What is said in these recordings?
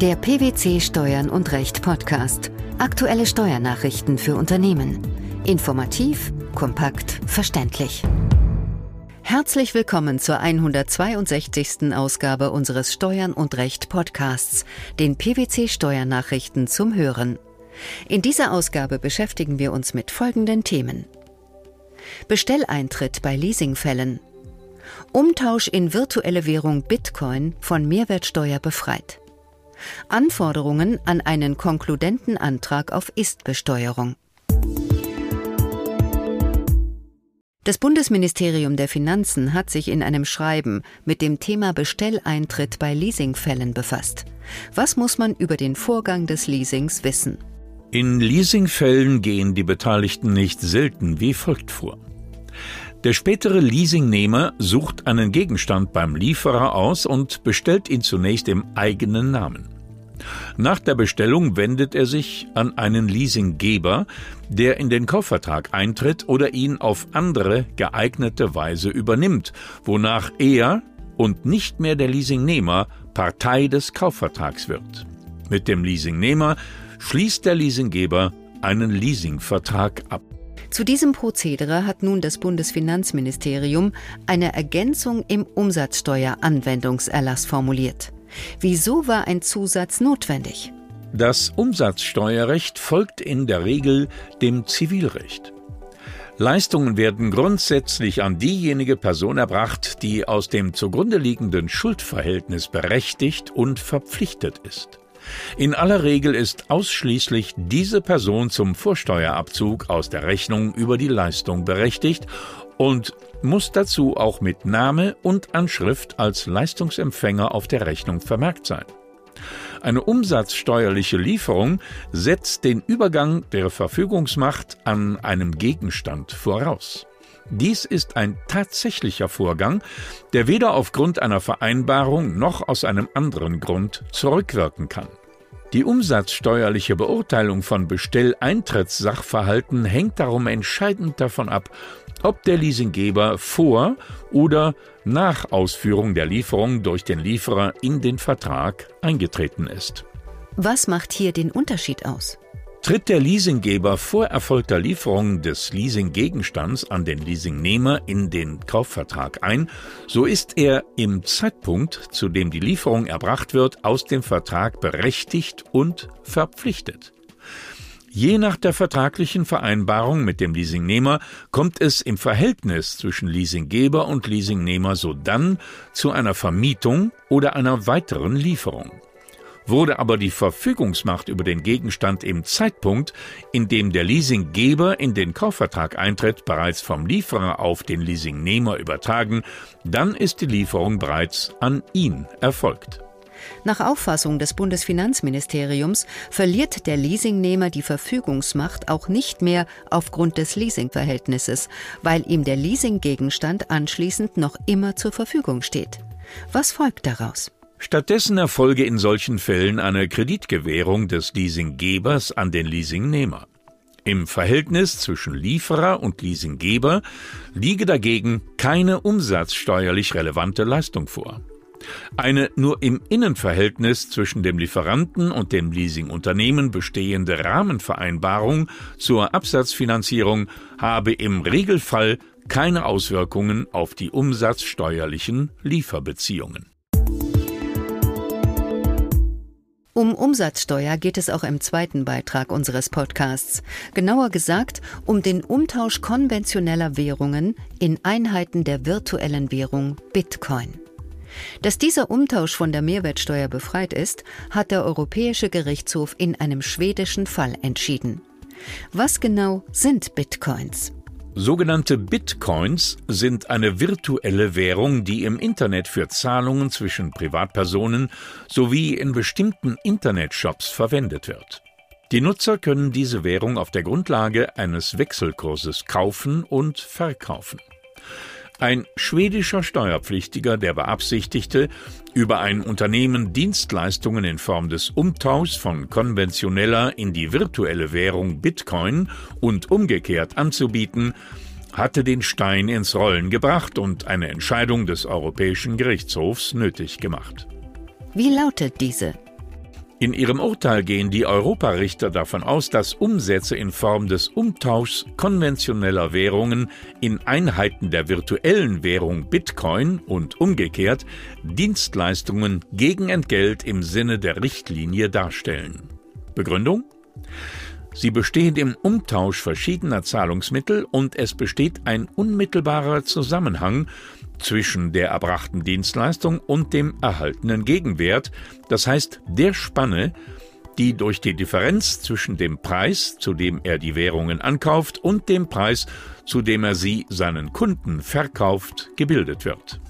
Der PwC Steuern und Recht Podcast. Aktuelle Steuernachrichten für Unternehmen. Informativ, kompakt, verständlich. Herzlich willkommen zur 162. Ausgabe unseres Steuern und Recht Podcasts, den PwC Steuernachrichten zum Hören. In dieser Ausgabe beschäftigen wir uns mit folgenden Themen. Bestelleintritt bei Leasingfällen. Umtausch in virtuelle Währung Bitcoin von Mehrwertsteuer befreit. Anforderungen an einen konkludenten Antrag auf Istbesteuerung. Das Bundesministerium der Finanzen hat sich in einem Schreiben mit dem Thema Bestelleintritt bei Leasingfällen befasst. Was muss man über den Vorgang des Leasings wissen? In Leasingfällen gehen die Beteiligten nicht selten wie folgt vor. Der spätere Leasingnehmer sucht einen Gegenstand beim Lieferer aus und bestellt ihn zunächst im eigenen Namen. Nach der Bestellung wendet er sich an einen Leasinggeber, der in den Kaufvertrag eintritt oder ihn auf andere geeignete Weise übernimmt, wonach er und nicht mehr der Leasingnehmer Partei des Kaufvertrags wird. Mit dem Leasingnehmer schließt der Leasinggeber einen Leasingvertrag ab. Zu diesem Prozedere hat nun das Bundesfinanzministerium eine Ergänzung im Umsatzsteueranwendungserlass formuliert. Wieso war ein Zusatz notwendig? Das Umsatzsteuerrecht folgt in der Regel dem Zivilrecht. Leistungen werden grundsätzlich an diejenige Person erbracht, die aus dem zugrunde liegenden Schuldverhältnis berechtigt und verpflichtet ist. In aller Regel ist ausschließlich diese Person zum Vorsteuerabzug aus der Rechnung über die Leistung berechtigt und muss dazu auch mit Name und Anschrift als Leistungsempfänger auf der Rechnung vermerkt sein. Eine umsatzsteuerliche Lieferung setzt den Übergang der Verfügungsmacht an einem Gegenstand voraus. Dies ist ein tatsächlicher Vorgang, der weder aufgrund einer Vereinbarung noch aus einem anderen Grund zurückwirken kann. Die umsatzsteuerliche Beurteilung von Bestelleintrittssachverhalten hängt darum entscheidend davon ab, ob der Leasinggeber vor oder nach Ausführung der Lieferung durch den Lieferer in den Vertrag eingetreten ist. Was macht hier den Unterschied aus? Tritt der Leasinggeber vor erfolgter Lieferung des Leasinggegenstands an den Leasingnehmer in den Kaufvertrag ein, so ist er im Zeitpunkt, zu dem die Lieferung erbracht wird, aus dem Vertrag berechtigt und verpflichtet. Je nach der vertraglichen Vereinbarung mit dem Leasingnehmer kommt es im Verhältnis zwischen Leasinggeber und Leasingnehmer sodann zu einer Vermietung oder einer weiteren Lieferung. Wurde aber die Verfügungsmacht über den Gegenstand im Zeitpunkt, in dem der Leasinggeber in den Kaufvertrag eintritt, bereits vom Lieferer auf den Leasingnehmer übertragen, dann ist die Lieferung bereits an ihn erfolgt. Nach Auffassung des Bundesfinanzministeriums verliert der Leasingnehmer die Verfügungsmacht auch nicht mehr aufgrund des Leasingverhältnisses, weil ihm der Leasinggegenstand anschließend noch immer zur Verfügung steht. Was folgt daraus? Stattdessen erfolge in solchen Fällen eine Kreditgewährung des Leasinggebers an den Leasingnehmer. Im Verhältnis zwischen Lieferer und Leasinggeber liege dagegen keine umsatzsteuerlich relevante Leistung vor. Eine nur im Innenverhältnis zwischen dem Lieferanten und dem Leasingunternehmen bestehende Rahmenvereinbarung zur Absatzfinanzierung habe im Regelfall keine Auswirkungen auf die umsatzsteuerlichen Lieferbeziehungen. Um Umsatzsteuer geht es auch im zweiten Beitrag unseres Podcasts. Genauer gesagt um den Umtausch konventioneller Währungen in Einheiten der virtuellen Währung Bitcoin. Dass dieser Umtausch von der Mehrwertsteuer befreit ist, hat der Europäische Gerichtshof in einem schwedischen Fall entschieden. Was genau sind Bitcoins? Sogenannte Bitcoins sind eine virtuelle Währung, die im Internet für Zahlungen zwischen Privatpersonen sowie in bestimmten Internetshops verwendet wird. Die Nutzer können diese Währung auf der Grundlage eines Wechselkurses kaufen und verkaufen. Ein schwedischer Steuerpflichtiger, der beabsichtigte, über ein Unternehmen Dienstleistungen in Form des Umtauschs von konventioneller in die virtuelle Währung Bitcoin und umgekehrt anzubieten, hatte den Stein ins Rollen gebracht und eine Entscheidung des Europäischen Gerichtshofs nötig gemacht. Wie lautet diese? In ihrem Urteil gehen die Europarichter davon aus, dass Umsätze in Form des Umtauschs konventioneller Währungen in Einheiten der virtuellen Währung Bitcoin und umgekehrt Dienstleistungen gegen Entgelt im Sinne der Richtlinie darstellen. Begründung? Sie bestehen im Umtausch verschiedener Zahlungsmittel und es besteht ein unmittelbarer Zusammenhang zwischen der erbrachten Dienstleistung und dem erhaltenen Gegenwert, das heißt der Spanne, die durch die Differenz zwischen dem Preis, zu dem er die Währungen ankauft, und dem Preis, zu dem er sie seinen Kunden verkauft, gebildet wird.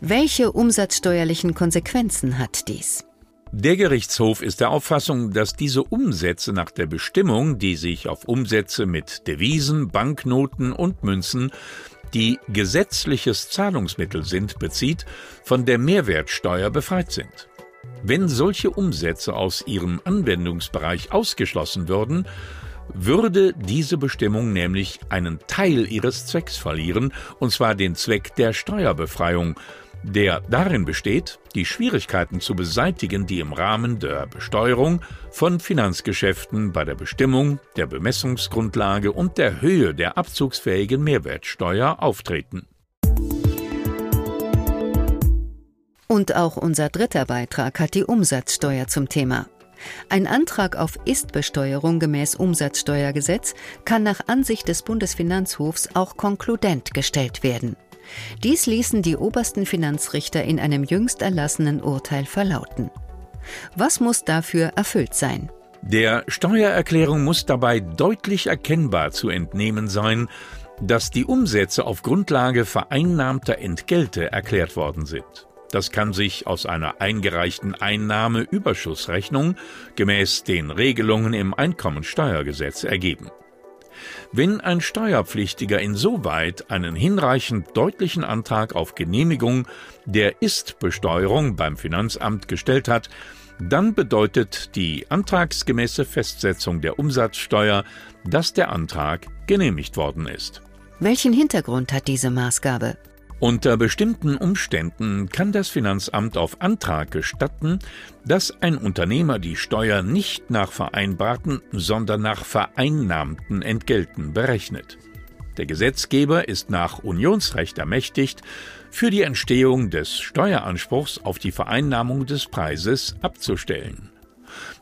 Welche umsatzsteuerlichen Konsequenzen hat dies? Der Gerichtshof ist der Auffassung, dass diese Umsätze nach der Bestimmung, die sich auf Umsätze mit Devisen, Banknoten und Münzen die gesetzliches Zahlungsmittel sind, bezieht, von der Mehrwertsteuer befreit sind. Wenn solche Umsätze aus ihrem Anwendungsbereich ausgeschlossen würden, würde diese Bestimmung nämlich einen Teil ihres Zwecks verlieren, und zwar den Zweck der Steuerbefreiung, der darin besteht, die Schwierigkeiten zu beseitigen, die im Rahmen der Besteuerung von Finanzgeschäften bei der Bestimmung der Bemessungsgrundlage und der Höhe der abzugsfähigen Mehrwertsteuer auftreten. Und auch unser dritter Beitrag hat die Umsatzsteuer zum Thema. Ein Antrag auf Istbesteuerung gemäß Umsatzsteuergesetz kann nach Ansicht des Bundesfinanzhofs auch konkludent gestellt werden. Dies ließen die obersten Finanzrichter in einem jüngst erlassenen Urteil verlauten. Was muss dafür erfüllt sein? Der Steuererklärung muss dabei deutlich erkennbar zu entnehmen sein, dass die Umsätze auf Grundlage vereinnahmter Entgelte erklärt worden sind. Das kann sich aus einer eingereichten Einnahmeüberschussrechnung gemäß den Regelungen im Einkommensteuergesetz ergeben. Wenn ein Steuerpflichtiger insoweit einen hinreichend deutlichen Antrag auf Genehmigung der Ist-Besteuerung beim Finanzamt gestellt hat, dann bedeutet die antragsgemäße Festsetzung der Umsatzsteuer, dass der Antrag genehmigt worden ist. Welchen Hintergrund hat diese Maßgabe? Unter bestimmten Umständen kann das Finanzamt auf Antrag gestatten, dass ein Unternehmer die Steuer nicht nach vereinbarten, sondern nach vereinnahmten Entgelten berechnet. Der Gesetzgeber ist nach Unionsrecht ermächtigt, für die Entstehung des Steueranspruchs auf die Vereinnahmung des Preises abzustellen.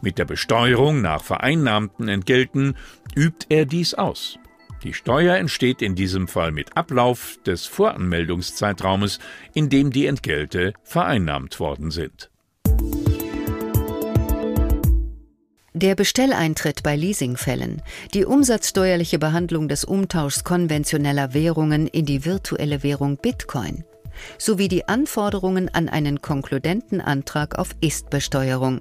Mit der Besteuerung nach vereinnahmten Entgelten übt er dies aus. Die Steuer entsteht in diesem Fall mit Ablauf des Voranmeldungszeitraumes, in dem die Entgelte vereinnahmt worden sind. Der Bestelleintritt bei Leasingfällen, die umsatzsteuerliche Behandlung des Umtauschs konventioneller Währungen in die virtuelle Währung Bitcoin sowie die Anforderungen an einen konkludenten Antrag auf Istbesteuerung